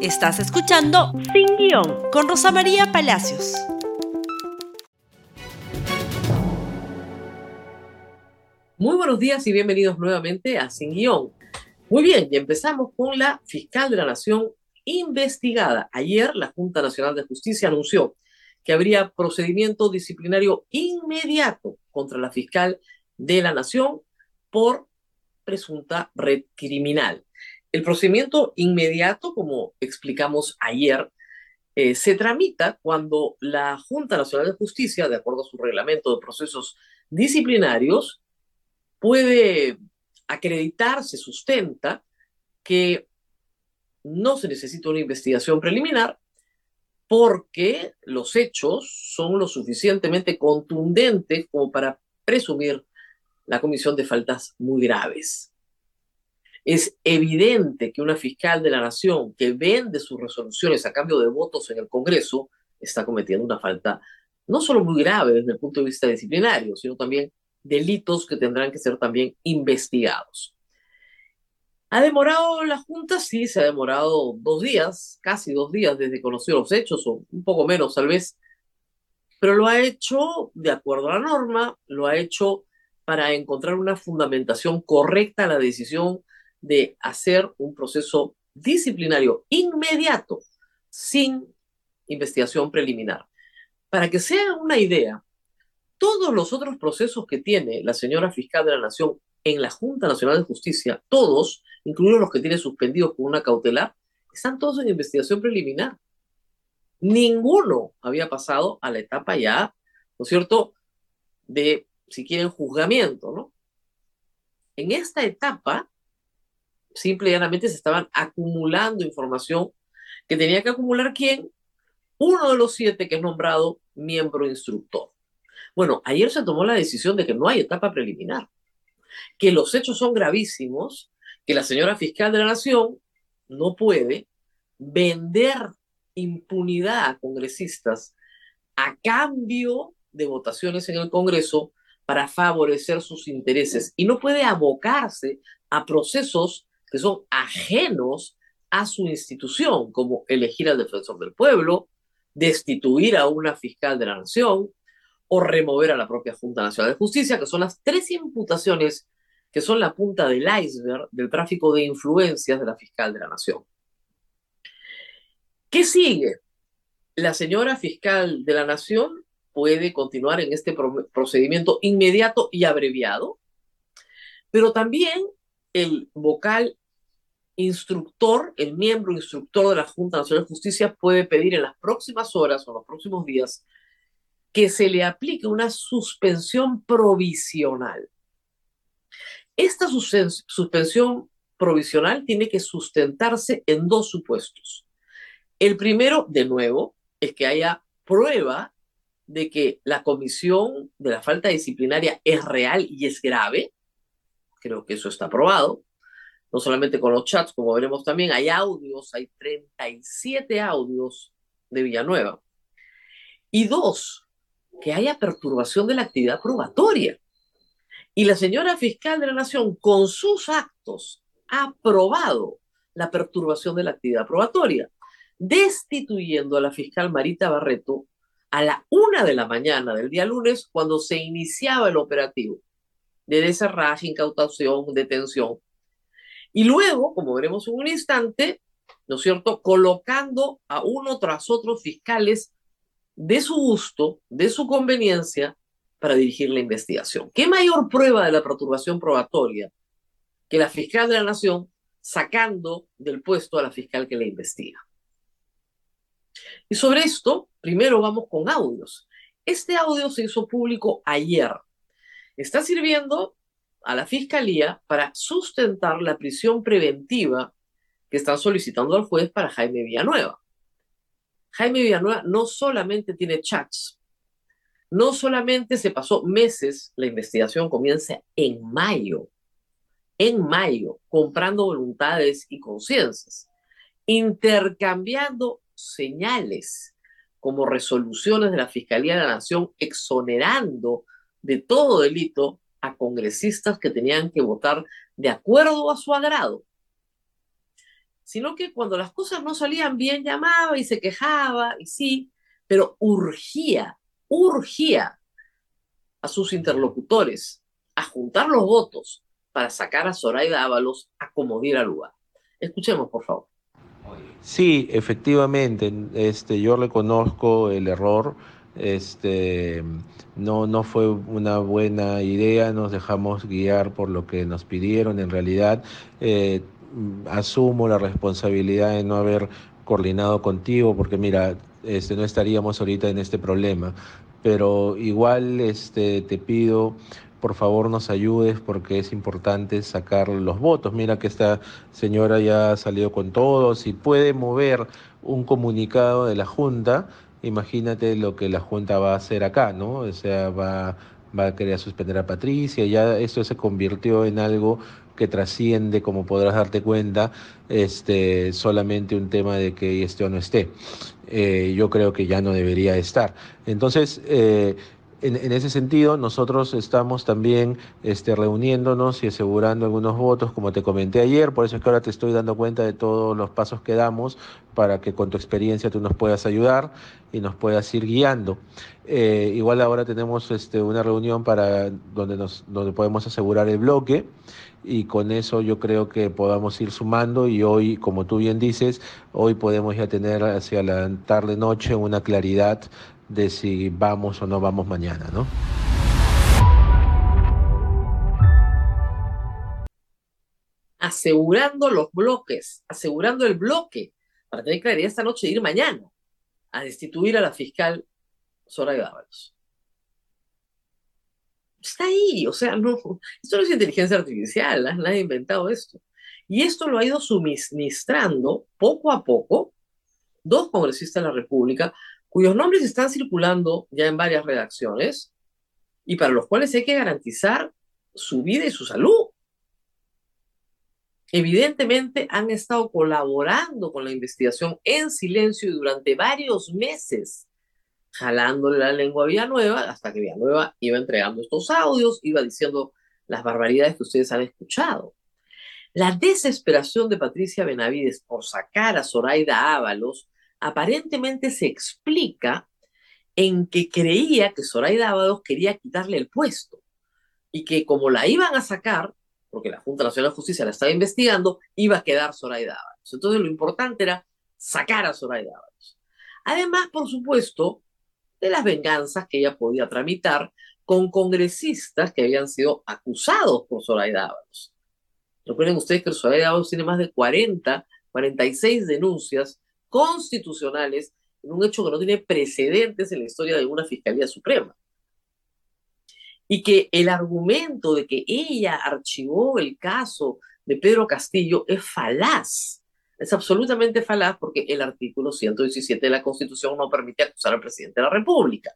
Estás escuchando Sin Guión con Rosa María Palacios. Muy buenos días y bienvenidos nuevamente a Sin Guión. Muy bien, y empezamos con la fiscal de la Nación investigada. Ayer la Junta Nacional de Justicia anunció que habría procedimiento disciplinario inmediato contra la fiscal de la Nación por presunta red criminal. El procedimiento inmediato, como explicamos ayer, eh, se tramita cuando la Junta Nacional de Justicia, de acuerdo a su reglamento de procesos disciplinarios, puede acreditar, se sustenta que no se necesita una investigación preliminar porque los hechos son lo suficientemente contundentes como para presumir la comisión de faltas muy graves. Es evidente que una fiscal de la nación que vende sus resoluciones a cambio de votos en el Congreso está cometiendo una falta no solo muy grave desde el punto de vista disciplinario, sino también delitos que tendrán que ser también investigados. ¿Ha demorado la Junta? Sí, se ha demorado dos días, casi dos días desde conocer los hechos, o un poco menos tal vez, pero lo ha hecho de acuerdo a la norma, lo ha hecho para encontrar una fundamentación correcta a la decisión de hacer un proceso disciplinario inmediato, sin investigación preliminar. Para que sea una idea, todos los otros procesos que tiene la señora fiscal de la Nación en la Junta Nacional de Justicia, todos, incluidos los que tiene suspendidos con una cautelar, están todos en investigación preliminar. Ninguno había pasado a la etapa ya, ¿no es cierto?, de, si quieren, juzgamiento, ¿no? En esta etapa, simple y llanamente se estaban acumulando información que tenía que acumular quién? Uno de los siete que es nombrado miembro instructor. Bueno, ayer se tomó la decisión de que no hay etapa preliminar, que los hechos son gravísimos, que la señora fiscal de la Nación no puede vender impunidad a congresistas a cambio de votaciones en el Congreso para favorecer sus intereses y no puede abocarse a procesos que son ajenos a su institución, como elegir al defensor del pueblo, destituir a una fiscal de la nación o remover a la propia Junta Nacional de Justicia, que son las tres imputaciones que son la punta del iceberg del tráfico de influencias de la fiscal de la nación. ¿Qué sigue? La señora fiscal de la nación puede continuar en este procedimiento inmediato y abreviado, pero también el vocal instructor, el miembro instructor de la Junta Nacional de Justicia puede pedir en las próximas horas o en los próximos días que se le aplique una suspensión provisional. Esta suspensión provisional tiene que sustentarse en dos supuestos. El primero, de nuevo, es que haya prueba de que la comisión de la falta disciplinaria es real y es grave, creo que eso está aprobado, no solamente con los chats, como veremos también, hay audios, hay 37 audios de Villanueva. Y dos, que haya perturbación de la actividad probatoria. Y la señora fiscal de la Nación, con sus actos, ha aprobado la perturbación de la actividad probatoria, destituyendo a la fiscal Marita Barreto a la una de la mañana del día lunes, cuando se iniciaba el operativo de desarraje, incautación, detención. Y luego, como veremos en un instante, ¿no es cierto?, colocando a uno tras otro fiscales de su gusto, de su conveniencia, para dirigir la investigación. ¿Qué mayor prueba de la perturbación probatoria que la fiscal de la Nación sacando del puesto a la fiscal que le investiga? Y sobre esto, primero vamos con audios. Este audio se hizo público ayer está sirviendo a la Fiscalía para sustentar la prisión preventiva que están solicitando al juez para Jaime Villanueva. Jaime Villanueva no solamente tiene chats, no solamente se pasó meses, la investigación comienza en mayo, en mayo, comprando voluntades y conciencias, intercambiando señales como resoluciones de la Fiscalía de la Nación exonerando de todo delito a congresistas que tenían que votar de acuerdo a su agrado. sino que cuando las cosas no salían bien llamaba y se quejaba, y sí, pero urgía, urgía a sus interlocutores a juntar los votos para sacar a Zoraida Ábalos a como diera lugar. Escuchemos, por favor. Sí, efectivamente, este, yo reconozco el error. Este, no, no fue una buena idea, nos dejamos guiar por lo que nos pidieron. En realidad, eh, asumo la responsabilidad de no haber coordinado contigo, porque mira, este, no estaríamos ahorita en este problema. Pero igual este, te pido por favor nos ayudes porque es importante sacar los votos. Mira que esta señora ya ha salido con todo, si puede mover un comunicado de la Junta, imagínate lo que la Junta va a hacer acá, ¿no? O sea, va, va a querer suspender a Patricia, ya esto se convirtió en algo que trasciende, como podrás darte cuenta, este, solamente un tema de que esté o no esté. Eh, yo creo que ya no debería estar. Entonces, eh, en, ese sentido, nosotros estamos también este, reuniéndonos y asegurando algunos votos, como te comenté ayer, por eso es que ahora te estoy dando cuenta de todos los pasos que damos para que con tu experiencia tú nos puedas ayudar y nos puedas ir guiando. Eh, igual ahora tenemos este, una reunión para donde, nos, donde podemos asegurar el bloque y con eso yo creo que podamos ir sumando y hoy, como tú bien dices, hoy podemos ya tener hacia la tarde-noche una claridad de si vamos o no vamos mañana, ¿no? Asegurando los bloques, asegurando el bloque para tener claridad esta noche y ir mañana a destituir a la fiscal Soraya Ábalos. Está ahí, o sea, no, esto no es inteligencia artificial, nadie ha inventado esto. Y esto lo ha ido suministrando poco a poco dos congresistas de la República cuyos nombres están circulando ya en varias redacciones y para los cuales hay que garantizar su vida y su salud. Evidentemente han estado colaborando con la investigación en silencio y durante varios meses, jalándole la lengua a Villanueva hasta que Villanueva iba entregando estos audios, iba diciendo las barbaridades que ustedes han escuchado. La desesperación de Patricia Benavides por sacar a Zoraida Ábalos aparentemente se explica en que creía que Zoraida Ábalos quería quitarle el puesto y que como la iban a sacar, porque la Junta Nacional de Justicia la estaba investigando, iba a quedar Zoraida Ábalos. Entonces lo importante era sacar a Zoraida Ábalos. Además, por supuesto, de las venganzas que ella podía tramitar con congresistas que habían sido acusados por Zoraida Ábalos. Recuerden ustedes que Zoraida Ábalos tiene más de 40, 46 denuncias constitucionales en un hecho que no tiene precedentes en la historia de una Fiscalía Suprema. Y que el argumento de que ella archivó el caso de Pedro Castillo es falaz. Es absolutamente falaz porque el artículo 117 de la Constitución no permite acusar al presidente de la República,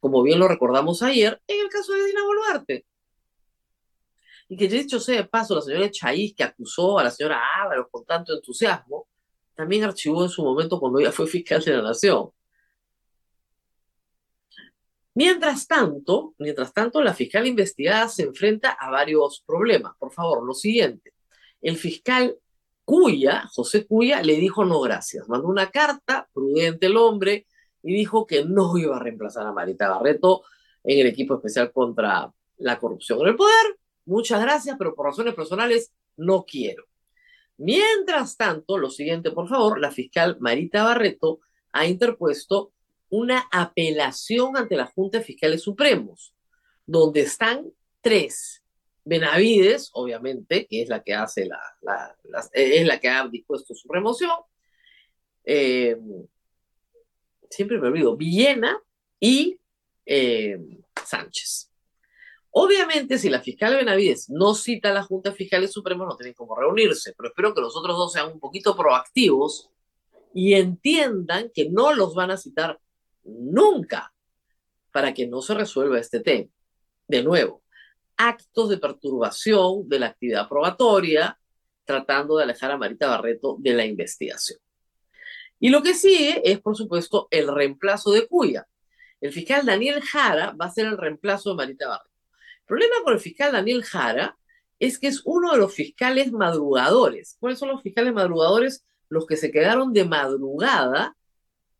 como bien lo recordamos ayer en el caso de Dina Boluarte. Y que dicho sea de paso, la señora Chaís, que acusó a la señora Ábalos con tanto entusiasmo, también archivó en su momento cuando ella fue fiscal de la Nación. Mientras tanto, mientras tanto, la fiscal investigada se enfrenta a varios problemas. Por favor, lo siguiente. El fiscal Cuya, José Cuya, le dijo no gracias. Mandó una carta, prudente el hombre, y dijo que no iba a reemplazar a Marita Barreto en el equipo especial contra la corrupción en el poder. Muchas gracias, pero por razones personales no quiero. Mientras tanto, lo siguiente, por favor, la fiscal Marita Barreto ha interpuesto una apelación ante la Junta de Fiscales Supremos, donde están tres. Benavides, obviamente, que es la que hace la, es la que ha dispuesto su remoción. Eh, siempre me olvido, Villena y eh, Sánchez. Obviamente, si la fiscal Benavides no cita a la Junta de Fiscales Supremos, no tienen cómo reunirse, pero espero que los otros dos sean un poquito proactivos y entiendan que no los van a citar nunca para que no se resuelva este tema. De nuevo, actos de perturbación de la actividad probatoria, tratando de alejar a Marita Barreto de la investigación. Y lo que sigue es, por supuesto, el reemplazo de Cuya. El fiscal Daniel Jara va a ser el reemplazo de Marita Barreto. El problema con el fiscal Daniel Jara es que es uno de los fiscales madrugadores. ¿Cuáles son los fiscales madrugadores? los que se quedaron de madrugada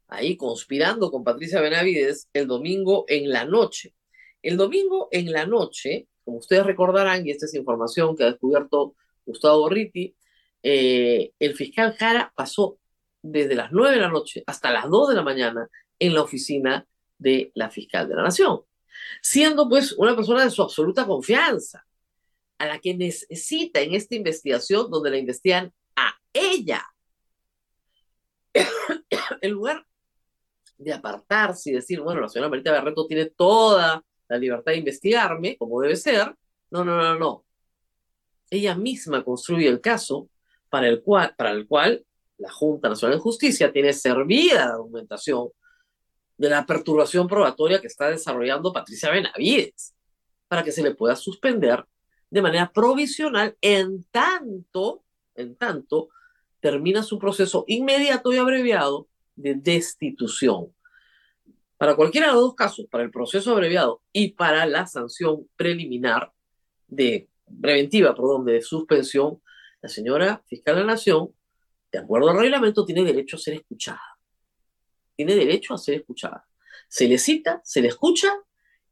ahí conspirando con Patricia Benavides el domingo en la noche. El domingo en la noche, como ustedes recordarán, y esta es información que ha descubierto Gustavo Borriti, eh, el fiscal Jara pasó desde las 9 de la noche hasta las 2 de la mañana en la oficina de la fiscal de la Nación, siendo pues una persona de su absoluta confianza, a la que necesita en esta investigación donde la investigan a ella. en lugar de apartarse y decir, bueno, la señora Marita Barreto tiene toda la libertad de investigarme, como debe ser. No, no, no, no. Ella misma construye el caso para el cual, para el cual la Junta Nacional de Justicia tiene servida la documentación de la perturbación probatoria que está desarrollando Patricia Benavides, para que se le pueda suspender de manera provisional en tanto, en tanto, termina su proceso inmediato y abreviado de destitución. Para cualquiera de los dos casos, para el proceso abreviado y para la sanción preliminar de preventiva, perdón, de suspensión, la señora fiscal de la Nación, de acuerdo al reglamento, tiene derecho a ser escuchada. Tiene derecho a ser escuchada. Se le cita, se le escucha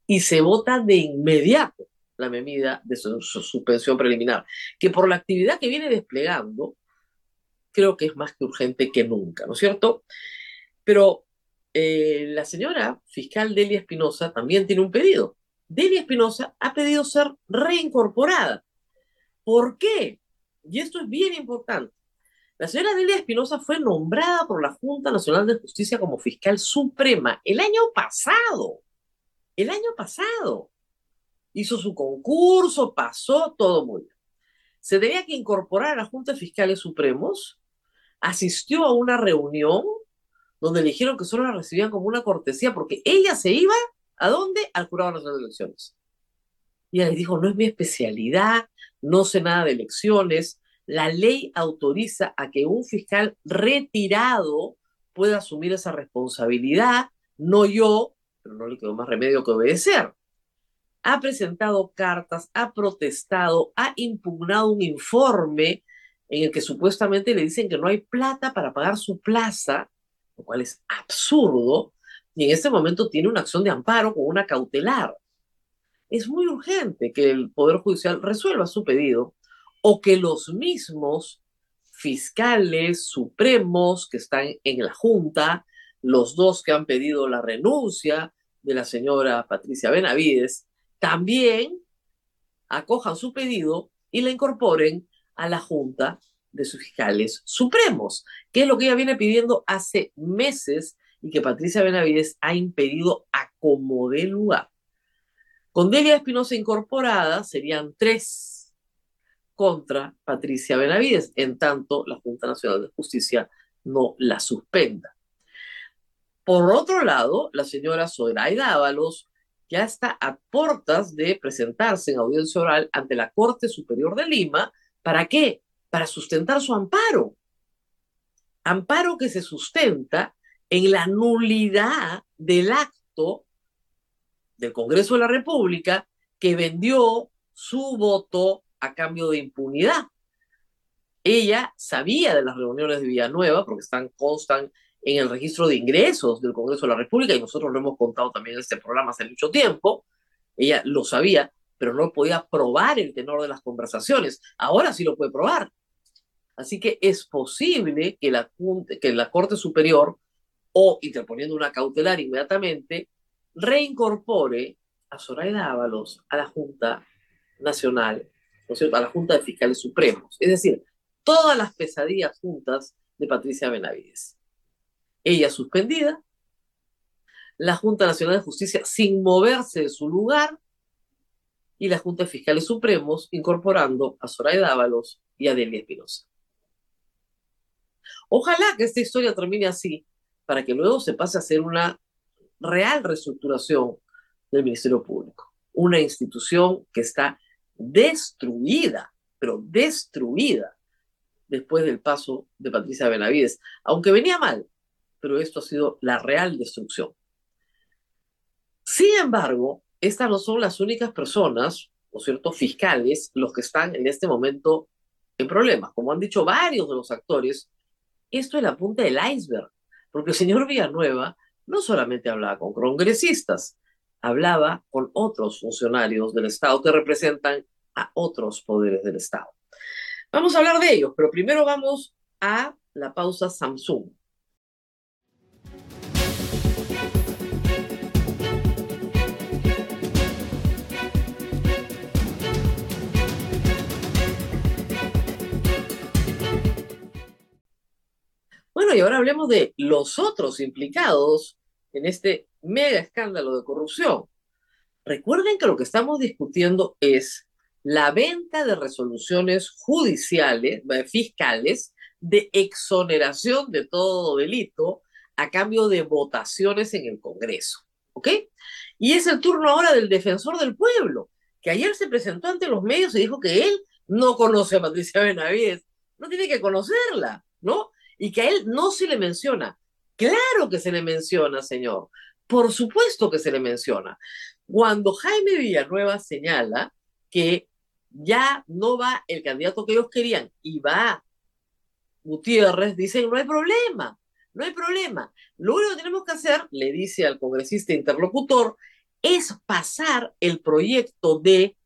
y se vota de inmediato la medida de su suspensión preliminar, que por la actividad que viene desplegando, creo que es más que urgente que nunca, ¿no es cierto? Pero eh, la señora fiscal Delia Espinosa también tiene un pedido. Delia Espinosa ha pedido ser reincorporada. ¿Por qué? Y esto es bien importante. La señora Delia Espinosa fue nombrada por la Junta Nacional de Justicia como fiscal suprema el año pasado. El año pasado. Hizo su concurso, pasó todo muy bien. Se tenía que incorporar a la Junta de Fiscales Supremos asistió a una reunión donde le dijeron que solo la recibían como una cortesía porque ella se iba a dónde? Al Jurado Nacional de Elecciones. Y ella les dijo, no es mi especialidad, no sé nada de elecciones, la ley autoriza a que un fiscal retirado pueda asumir esa responsabilidad, no yo, pero no le quedó más remedio que obedecer. Ha presentado cartas, ha protestado, ha impugnado un informe en el que supuestamente le dicen que no hay plata para pagar su plaza, lo cual es absurdo, y en este momento tiene una acción de amparo con una cautelar. Es muy urgente que el Poder Judicial resuelva su pedido o que los mismos fiscales supremos que están en la Junta, los dos que han pedido la renuncia de la señora Patricia Benavides, también acojan su pedido y la incorporen a la Junta de sus fiscales supremos, que es lo que ella viene pidiendo hace meses y que Patricia Benavides ha impedido a como de lugar. Con Delia Espinosa incorporada serían tres contra Patricia Benavides, en tanto la Junta Nacional de Justicia no la suspenda. Por otro lado, la señora Zoraida Ábalos ya está a puertas de presentarse en audiencia oral ante la Corte Superior de Lima ¿Para qué? Para sustentar su amparo. Amparo que se sustenta en la nulidad del acto del Congreso de la República que vendió su voto a cambio de impunidad. Ella sabía de las reuniones de Villanueva, porque están, constan en el registro de ingresos del Congreso de la República, y nosotros lo hemos contado también en este programa hace mucho tiempo. Ella lo sabía, pero no podía probar el tenor de las conversaciones. Ahora sí lo puede probar. Así que es posible que la, que la Corte Superior, o interponiendo una cautelar inmediatamente, reincorpore a Zoraida Ábalos a la Junta Nacional, a la Junta de Fiscales Supremos. Es decir, todas las pesadillas juntas de Patricia Benavides. Ella suspendida, la Junta Nacional de Justicia sin moverse de su lugar, y la Junta de Fiscales Supremos, incorporando a Soraya Dávalos y a Delia Espinosa. Ojalá que esta historia termine así, para que luego se pase a hacer una real reestructuración del Ministerio Público, una institución que está destruida, pero destruida después del paso de Patricia Benavides, aunque venía mal, pero esto ha sido la real destrucción. Sin embargo, estas no son las únicas personas, ¿no cierto?, fiscales, los que están en este momento en problemas. Como han dicho varios de los actores esto es la punta del iceberg, porque el señor Villanueva no solamente hablaba con congresistas, hablaba con otros funcionarios del Estado que representan a otros poderes del Estado. Vamos a hablar de ellos, pero primero vamos a la pausa Samsung. Bueno, y ahora hablemos de los otros implicados en este mega escándalo de corrupción. Recuerden que lo que estamos discutiendo es la venta de resoluciones judiciales, eh, fiscales, de exoneración de todo delito a cambio de votaciones en el Congreso. ¿Ok? Y es el turno ahora del defensor del pueblo, que ayer se presentó ante los medios y dijo que él no conoce a Patricia Benavides, no tiene que conocerla, ¿no? y que a él no se le menciona. Claro que se le menciona, señor. Por supuesto que se le menciona. Cuando Jaime Villanueva señala que ya no va el candidato que ellos querían y va Gutiérrez, dicen, no hay problema, no hay problema. Lo único que tenemos que hacer, le dice al congresista interlocutor, es pasar el proyecto de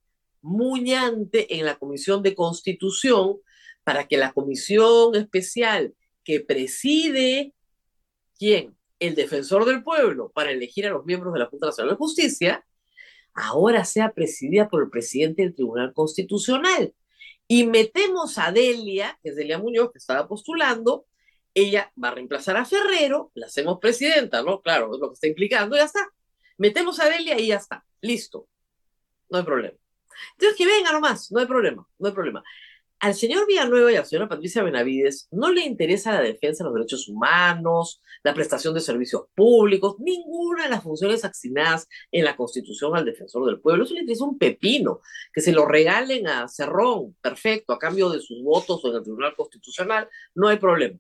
Muñante en la Comisión de Constitución para que la Comisión Especial que preside, ¿quién? El defensor del pueblo para elegir a los miembros de la Junta Nacional de Justicia, ahora sea presidida por el presidente del Tribunal Constitucional. Y metemos a Delia, que es Delia Muñoz, que estaba postulando, ella va a reemplazar a Ferrero, la hacemos presidenta, ¿no? Claro, es lo que está implicando, ya está. Metemos a Delia y ya está, listo. No hay problema. Entonces que venga nomás, no hay problema, no hay problema. Al señor Villanueva y a la señora Patricia Benavides no le interesa la defensa de los derechos humanos, la prestación de servicios públicos, ninguna de las funciones asignadas en la Constitución al defensor del pueblo. Eso le interesa un pepino, que se lo regalen a Cerrón, perfecto, a cambio de sus votos o en el Tribunal Constitucional, no hay problema.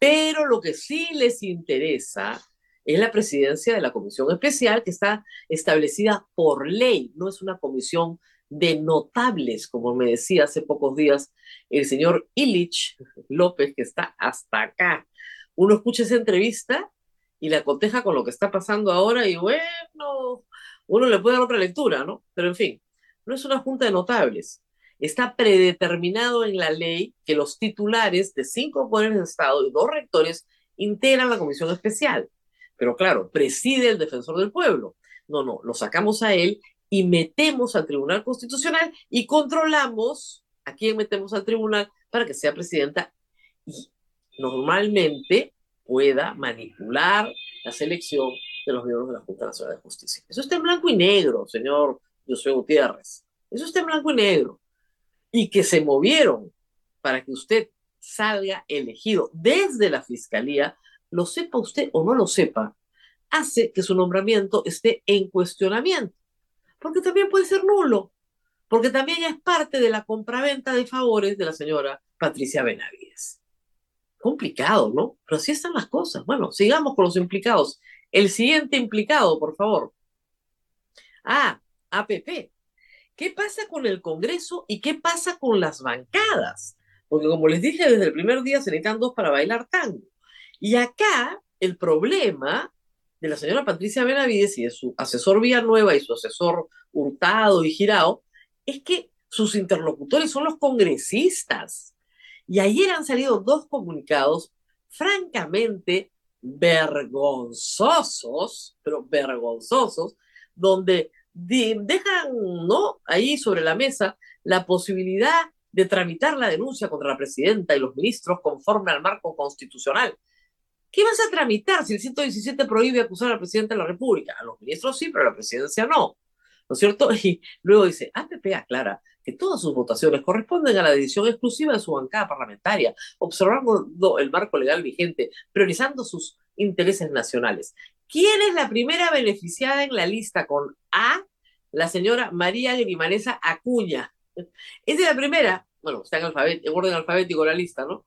Pero lo que sí les interesa es la presidencia de la Comisión Especial que está establecida por ley, no es una comisión de notables, como me decía hace pocos días el señor Illich López, que está hasta acá. Uno escucha esa entrevista y la coteja con lo que está pasando ahora y bueno, uno le puede dar otra lectura, ¿no? Pero en fin, no es una junta de notables. Está predeterminado en la ley que los titulares de cinco poderes de Estado y dos rectores integran la comisión especial. Pero claro, preside el defensor del pueblo. No, no, lo sacamos a él y metemos al Tribunal Constitucional y controlamos a quién metemos al tribunal para que sea presidenta y normalmente pueda manipular la selección de los miembros de la Junta Nacional de Justicia. Eso está en blanco y negro, señor José Gutiérrez. Eso está en blanco y negro. Y que se movieron para que usted salga elegido desde la Fiscalía, lo sepa usted o no lo sepa, hace que su nombramiento esté en cuestionamiento porque también puede ser nulo, porque también es parte de la compraventa de favores de la señora Patricia Benavides. Complicado, ¿no? Pero así están las cosas. Bueno, sigamos con los implicados. El siguiente implicado, por favor. Ah, APP. ¿Qué pasa con el Congreso y qué pasa con las bancadas? Porque como les dije desde el primer día, se necesitan dos para bailar tango. Y acá el problema de la señora Patricia Benavides y de su asesor Villanueva y su asesor Hurtado y Girao, es que sus interlocutores son los congresistas. Y ayer han salido dos comunicados francamente vergonzosos, pero vergonzosos, donde dejan ¿no? ahí sobre la mesa la posibilidad de tramitar la denuncia contra la presidenta y los ministros conforme al marco constitucional. ¿Qué vas a tramitar si el 117 prohíbe acusar al presidente de la República? A los ministros sí, pero a la presidencia no. ¿No es cierto? Y luego dice, APP aclara que todas sus votaciones corresponden a la decisión exclusiva de su bancada parlamentaria, observando el marco legal vigente, priorizando sus intereses nacionales. ¿Quién es la primera beneficiada en la lista con A? La señora María Grimanesa Acuña. Es de la primera, bueno, está en orden alfabético la lista, ¿no?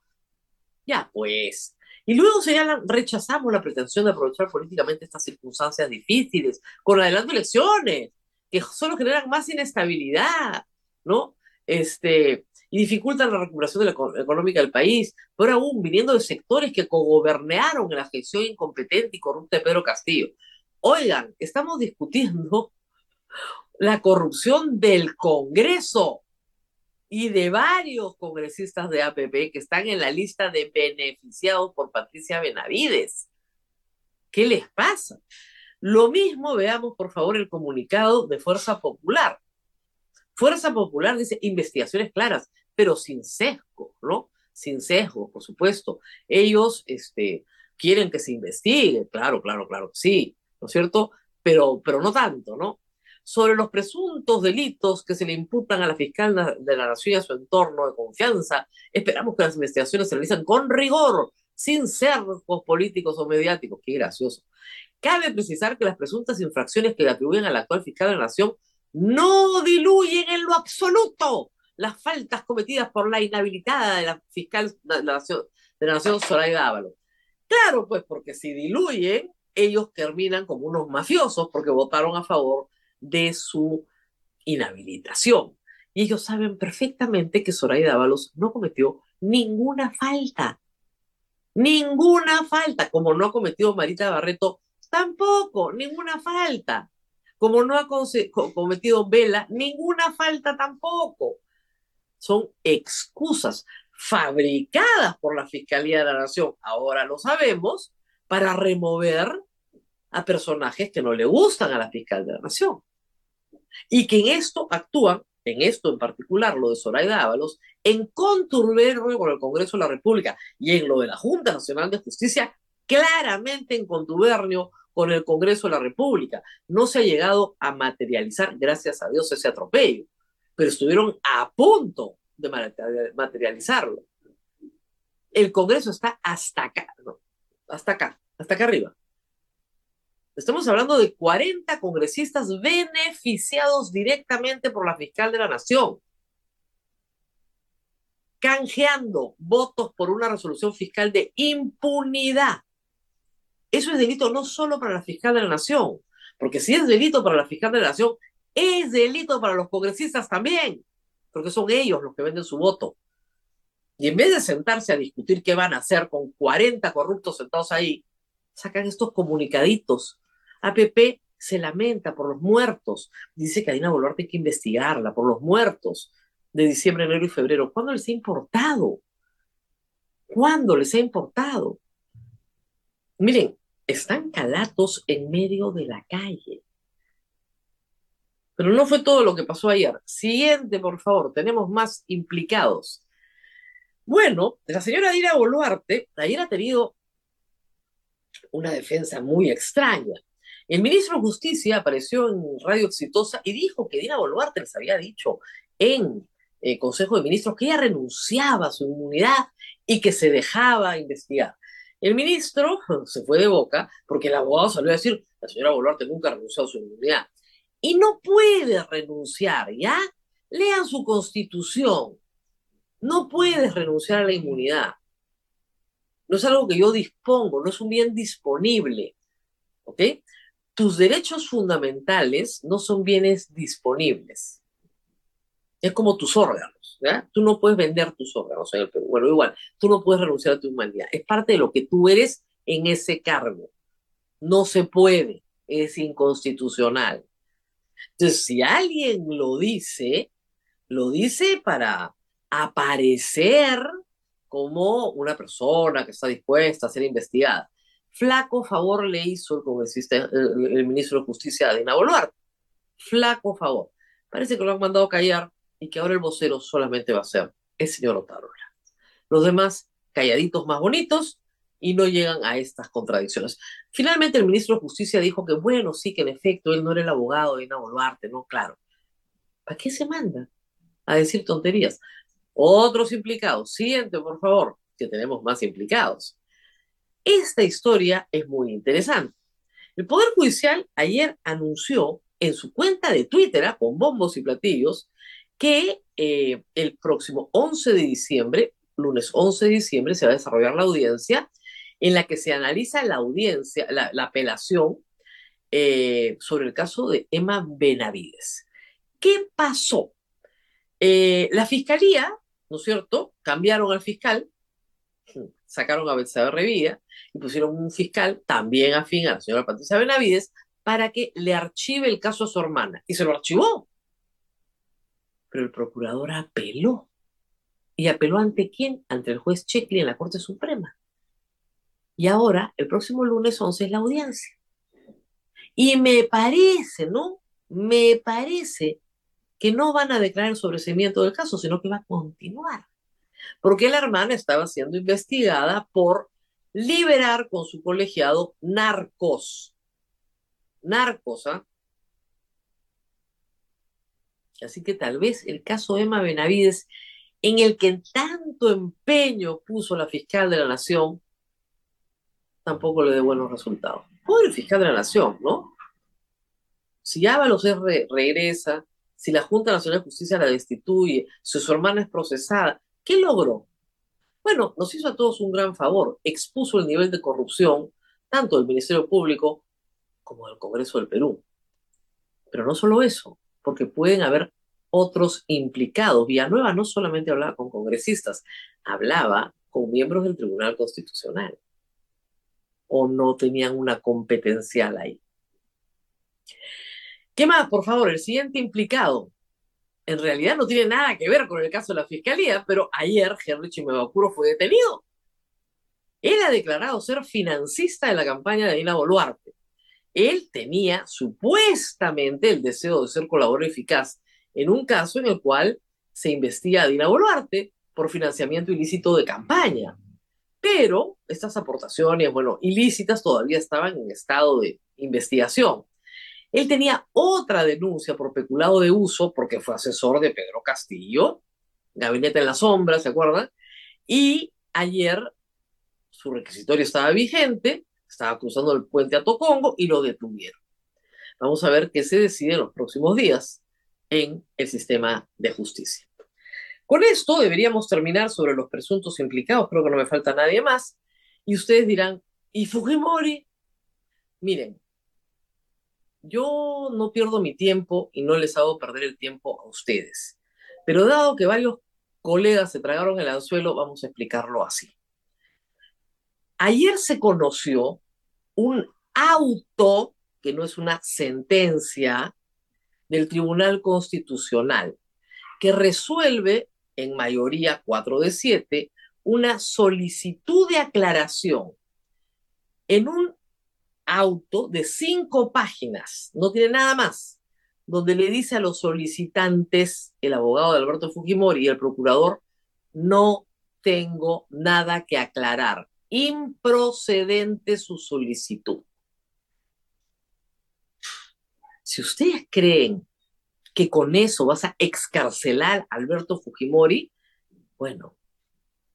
Ya, pues, y luego señalan, rechazamos la pretensión de aprovechar políticamente estas circunstancias difíciles con adelanto elecciones, que solo generan más inestabilidad, ¿no? Este, y dificultan la recuperación de la económica del país, pero aún viniendo de sectores que cogobernaron en la gestión incompetente y corrupta de Pedro Castillo. Oigan, estamos discutiendo la corrupción del Congreso y de varios congresistas de APP que están en la lista de beneficiados por Patricia Benavides. ¿Qué les pasa? Lo mismo veamos, por favor, el comunicado de Fuerza Popular. Fuerza Popular dice investigaciones claras, pero sin sesgo, ¿no? Sin sesgo, por supuesto. Ellos este, quieren que se investigue, claro, claro, claro, sí, ¿no es cierto? Pero, pero no tanto, ¿no? Sobre los presuntos delitos que se le imputan a la fiscal de la Nación y a su entorno de confianza, esperamos que las investigaciones se realicen con rigor, sin cercos políticos o mediáticos. Qué gracioso. Cabe precisar que las presuntas infracciones que le atribuyen al actual fiscal de la Nación no diluyen en lo absoluto las faltas cometidas por la inhabilitada de la fiscal de la Nación, de la Nación Zoraida Ábalos. Claro, pues porque si diluyen, ellos terminan como unos mafiosos porque votaron a favor de su inhabilitación. Y ellos saben perfectamente que Zoraida Ábalos no cometió ninguna falta. Ninguna falta, como no ha cometido Marita Barreto, tampoco, ninguna falta. Como no ha cometido Vela, ninguna falta tampoco. Son excusas fabricadas por la Fiscalía de la Nación, ahora lo sabemos, para remover a personajes que no le gustan a la Fiscalía de la Nación. Y que en esto actúan, en esto en particular, lo de Zoraida Ábalos, en contubernio con el Congreso de la República y en lo de la Junta Nacional de Justicia, claramente en contubernio con el Congreso de la República. No se ha llegado a materializar, gracias a Dios, ese atropello, pero estuvieron a punto de materializarlo. El Congreso está hasta acá, hasta acá, hasta acá arriba. Estamos hablando de 40 congresistas beneficiados directamente por la fiscal de la Nación, canjeando votos por una resolución fiscal de impunidad. Eso es delito no solo para la fiscal de la Nación, porque si es delito para la fiscal de la Nación, es delito para los congresistas también, porque son ellos los que venden su voto. Y en vez de sentarse a discutir qué van a hacer con 40 corruptos sentados ahí, sacan estos comunicaditos APP se lamenta por los muertos. Dice que hay una Boluarte hay que investigarla por los muertos de diciembre, enero y febrero. ¿Cuándo les ha importado? ¿Cuándo les ha importado? Miren, están calatos en medio de la calle. Pero no fue todo lo que pasó ayer. Siguiente, por favor, tenemos más implicados. Bueno, la señora Dina Boluarte ayer ha tenido una defensa muy extraña. El ministro de Justicia apareció en Radio Exitosa y dijo que Dina Boluarte les había dicho en el eh, Consejo de Ministros que ella renunciaba a su inmunidad y que se dejaba investigar. El ministro se fue de boca porque el abogado salió a decir, la señora Boluarte nunca renunció a su inmunidad. Y no puede renunciar, ¿ya? Lean su constitución. No puedes renunciar a la inmunidad. No es algo que yo dispongo, no es un bien disponible. ¿Ok? Tus derechos fundamentales no son bienes disponibles. Es como tus órganos, ¿ya? Tú no puedes vender tus órganos en Perú. Bueno, igual, tú no puedes renunciar a tu humanidad. Es parte de lo que tú eres en ese cargo. No se puede, es inconstitucional. Entonces, si alguien lo dice, lo dice para aparecer como una persona que está dispuesta a ser investigada. Flaco favor le hizo el congresista, el, ministro de Justicia, Dina Boluarte. Flaco favor. Parece que lo han mandado a callar y que ahora el vocero solamente va a ser el señor Otárola. Los demás calladitos más bonitos y no llegan a estas contradicciones. Finalmente el ministro de Justicia dijo que bueno, sí, que en efecto él no era el abogado de Dina Boluarte, no, claro. ¿Para qué se manda a decir tonterías? Otros implicados, siguiente, por favor, que tenemos más implicados. Esta historia es muy interesante. El Poder Judicial ayer anunció en su cuenta de Twitter, ¿ah? con bombos y platillos, que eh, el próximo 11 de diciembre, lunes 11 de diciembre, se va a desarrollar la audiencia en la que se analiza la audiencia, la, apelación eh, sobre el caso de Emma Benavides. ¿Qué pasó? Eh, la fiscalía ¿no es cierto? Cambiaron al fiscal, sacaron a Betsabe Revilla y pusieron un fiscal también afín a la señora Patricia Benavides para que le archive el caso a su hermana. Y se lo archivó. Pero el procurador apeló. ¿Y apeló ante quién? Ante el juez Checkley en la Corte Suprema. Y ahora, el próximo lunes 11 es la audiencia. Y me parece, ¿no? Me parece que no van a declarar el sobreseimiento del caso, sino que va a continuar. Porque la hermana estaba siendo investigada por liberar con su colegiado narcos. Narcos, ¿ah? Así que tal vez el caso Emma Benavides, en el que tanto empeño puso la fiscal de la Nación, tampoco le dé buenos resultados. Pobre fiscal de la Nación, ¿no? Si Ábalos regresa, si la Junta Nacional de Justicia la destituye, si su hermana es procesada, ¿qué logró? Bueno, nos hizo a todos un gran favor, expuso el nivel de corrupción tanto del Ministerio Público como del Congreso del Perú. Pero no solo eso, porque pueden haber otros implicados. Villanueva no solamente hablaba con congresistas, hablaba con miembros del Tribunal Constitucional. O no tenían una competencial ahí. ¿Qué más, por favor? El siguiente implicado. En realidad no tiene nada que ver con el caso de la fiscalía, pero ayer Henry Chimebacuro fue detenido. Él ha declarado ser financista de la campaña de Dina Boluarte. Él tenía supuestamente el deseo de ser colaborador eficaz en un caso en el cual se investiga a Dina Boluarte por financiamiento ilícito de campaña. Pero estas aportaciones, bueno, ilícitas todavía estaban en estado de investigación. Él tenía otra denuncia por peculado de uso, porque fue asesor de Pedro Castillo, gabinete en la sombra, ¿se acuerdan? Y ayer su requisitorio estaba vigente, estaba cruzando el puente a Tocongo y lo detuvieron. Vamos a ver qué se decide en los próximos días en el sistema de justicia. Con esto deberíamos terminar sobre los presuntos implicados, creo que no me falta nadie más. Y ustedes dirán, ¿y Fujimori? Miren, yo no pierdo mi tiempo y no les hago perder el tiempo a ustedes. Pero dado que varios colegas se tragaron el anzuelo, vamos a explicarlo así. Ayer se conoció un auto, que no es una sentencia, del Tribunal Constitucional, que resuelve en mayoría 4 de 7 una solicitud de aclaración en un auto de cinco páginas, no tiene nada más, donde le dice a los solicitantes, el abogado de Alberto Fujimori y el procurador, no tengo nada que aclarar, improcedente su solicitud. Si ustedes creen que con eso vas a excarcelar a Alberto Fujimori, bueno,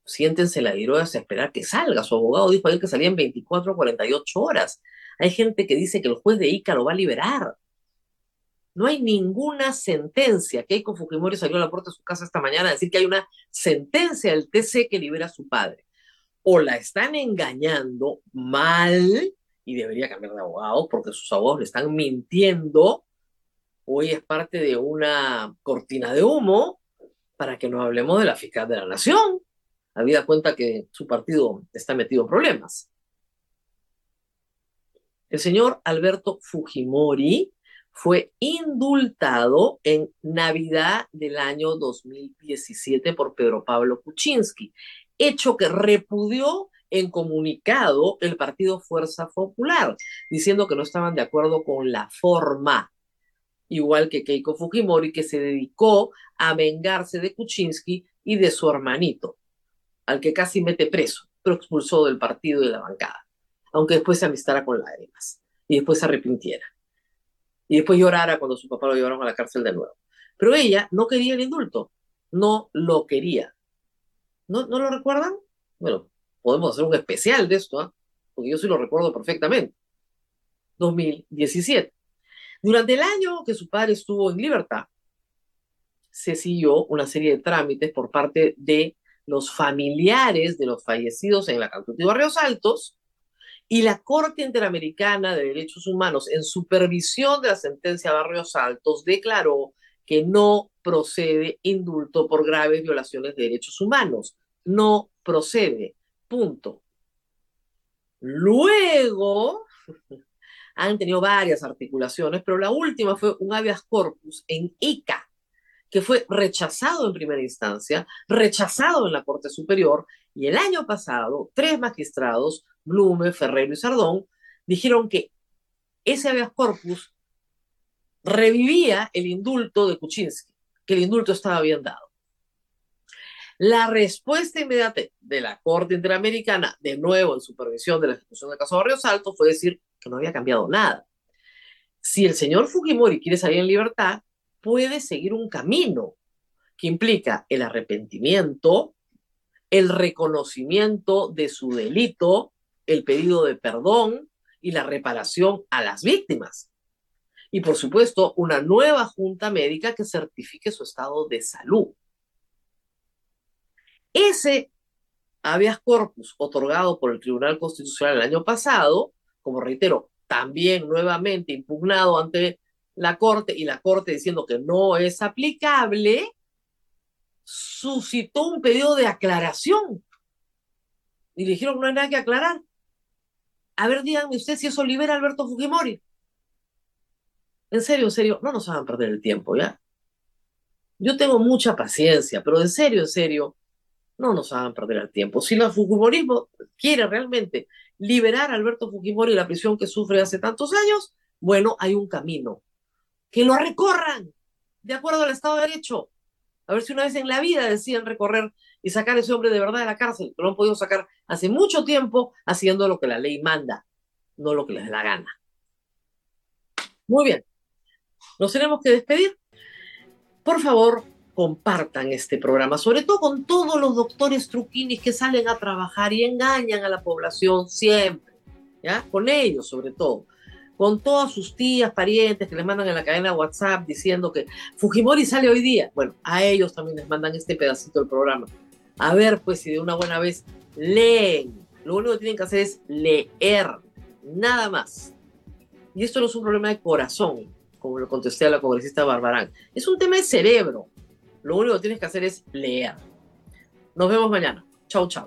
siéntense la diroga a esperar que salga. Su abogado dijo ayer que salía en 24 o 48 horas. Hay gente que dice que el juez de Ica lo va a liberar. No hay ninguna sentencia. Keiko Fujimori salió a la puerta de su casa esta mañana a decir que hay una sentencia del TC que libera a su padre. O la están engañando mal y debería cambiar de abogado porque sus abogados le están mintiendo. Hoy es parte de una cortina de humo para que no hablemos de la fiscal de la nación. Habida cuenta que su partido está metido en problemas. El señor Alberto Fujimori fue indultado en Navidad del año 2017 por Pedro Pablo Kuczynski, hecho que repudió en comunicado el partido Fuerza Popular, diciendo que no estaban de acuerdo con la forma, igual que Keiko Fujimori, que se dedicó a vengarse de Kuczynski y de su hermanito, al que casi mete preso, pero expulsó del partido y de la bancada aunque después se amistara con lágrimas y después se arrepintiera. Y después llorara cuando su papá lo llevaron a la cárcel de nuevo. Pero ella no quería el indulto, no lo quería. ¿No, ¿no lo recuerdan? Bueno, podemos hacer un especial de esto, ¿ah? porque yo sí lo recuerdo perfectamente. 2017. Durante el año que su padre estuvo en libertad, se siguió una serie de trámites por parte de los familiares de los fallecidos en la Cantuta y Barrios Altos y la Corte Interamericana de Derechos Humanos, en supervisión de la sentencia Barrios Altos, declaró que no procede indulto por graves violaciones de derechos humanos. No procede. Punto. Luego, han tenido varias articulaciones, pero la última fue un habeas corpus en ICA, que fue rechazado en primera instancia, rechazado en la Corte Superior, y el año pasado, tres magistrados, Blume, Ferrero y Sardón, dijeron que ese habeas corpus revivía el indulto de Kuczynski, que el indulto estaba bien dado. La respuesta inmediata de la Corte Interamericana, de nuevo en supervisión de la ejecución del caso Barrios Alto, fue decir que no había cambiado nada. Si el señor Fujimori quiere salir en libertad, puede seguir un camino que implica el arrepentimiento, el reconocimiento de su delito, el pedido de perdón y la reparación a las víctimas. Y por supuesto, una nueva junta médica que certifique su estado de salud. Ese habeas corpus otorgado por el Tribunal Constitucional el año pasado, como reitero, también nuevamente impugnado ante la Corte y la Corte diciendo que no es aplicable, suscitó un pedido de aclaración. Y dijeron no hay nada que aclarar. A ver, díganme usted si eso libera a Alberto Fujimori. En serio, en serio, no nos hagan perder el tiempo, ¿ya? Yo tengo mucha paciencia, pero en serio, en serio, no nos hagan perder el tiempo. Si el Fujimorismo quiere realmente liberar a Alberto Fujimori de la prisión que sufre hace tantos años, bueno, hay un camino. Que lo recorran de acuerdo al Estado de Derecho. A ver si una vez en la vida deciden recorrer y sacar a ese hombre de verdad de la cárcel, que lo han podido sacar hace mucho tiempo haciendo lo que la ley manda, no lo que les da la gana. Muy bien. Nos tenemos que despedir. Por favor, compartan este programa, sobre todo con todos los doctores truquinis que salen a trabajar y engañan a la población siempre, ¿ya? Con ellos sobre todo, con todas sus tías, parientes que les mandan en la cadena WhatsApp diciendo que Fujimori sale hoy día. Bueno, a ellos también les mandan este pedacito del programa. A ver, pues si de una buena vez leen. Lo único que tienen que hacer es leer, nada más. Y esto no es un problema de corazón, como lo contesté a la congresista Barbarán. Es un tema de cerebro. Lo único que tienes que hacer es leer. Nos vemos mañana. Chau, chau.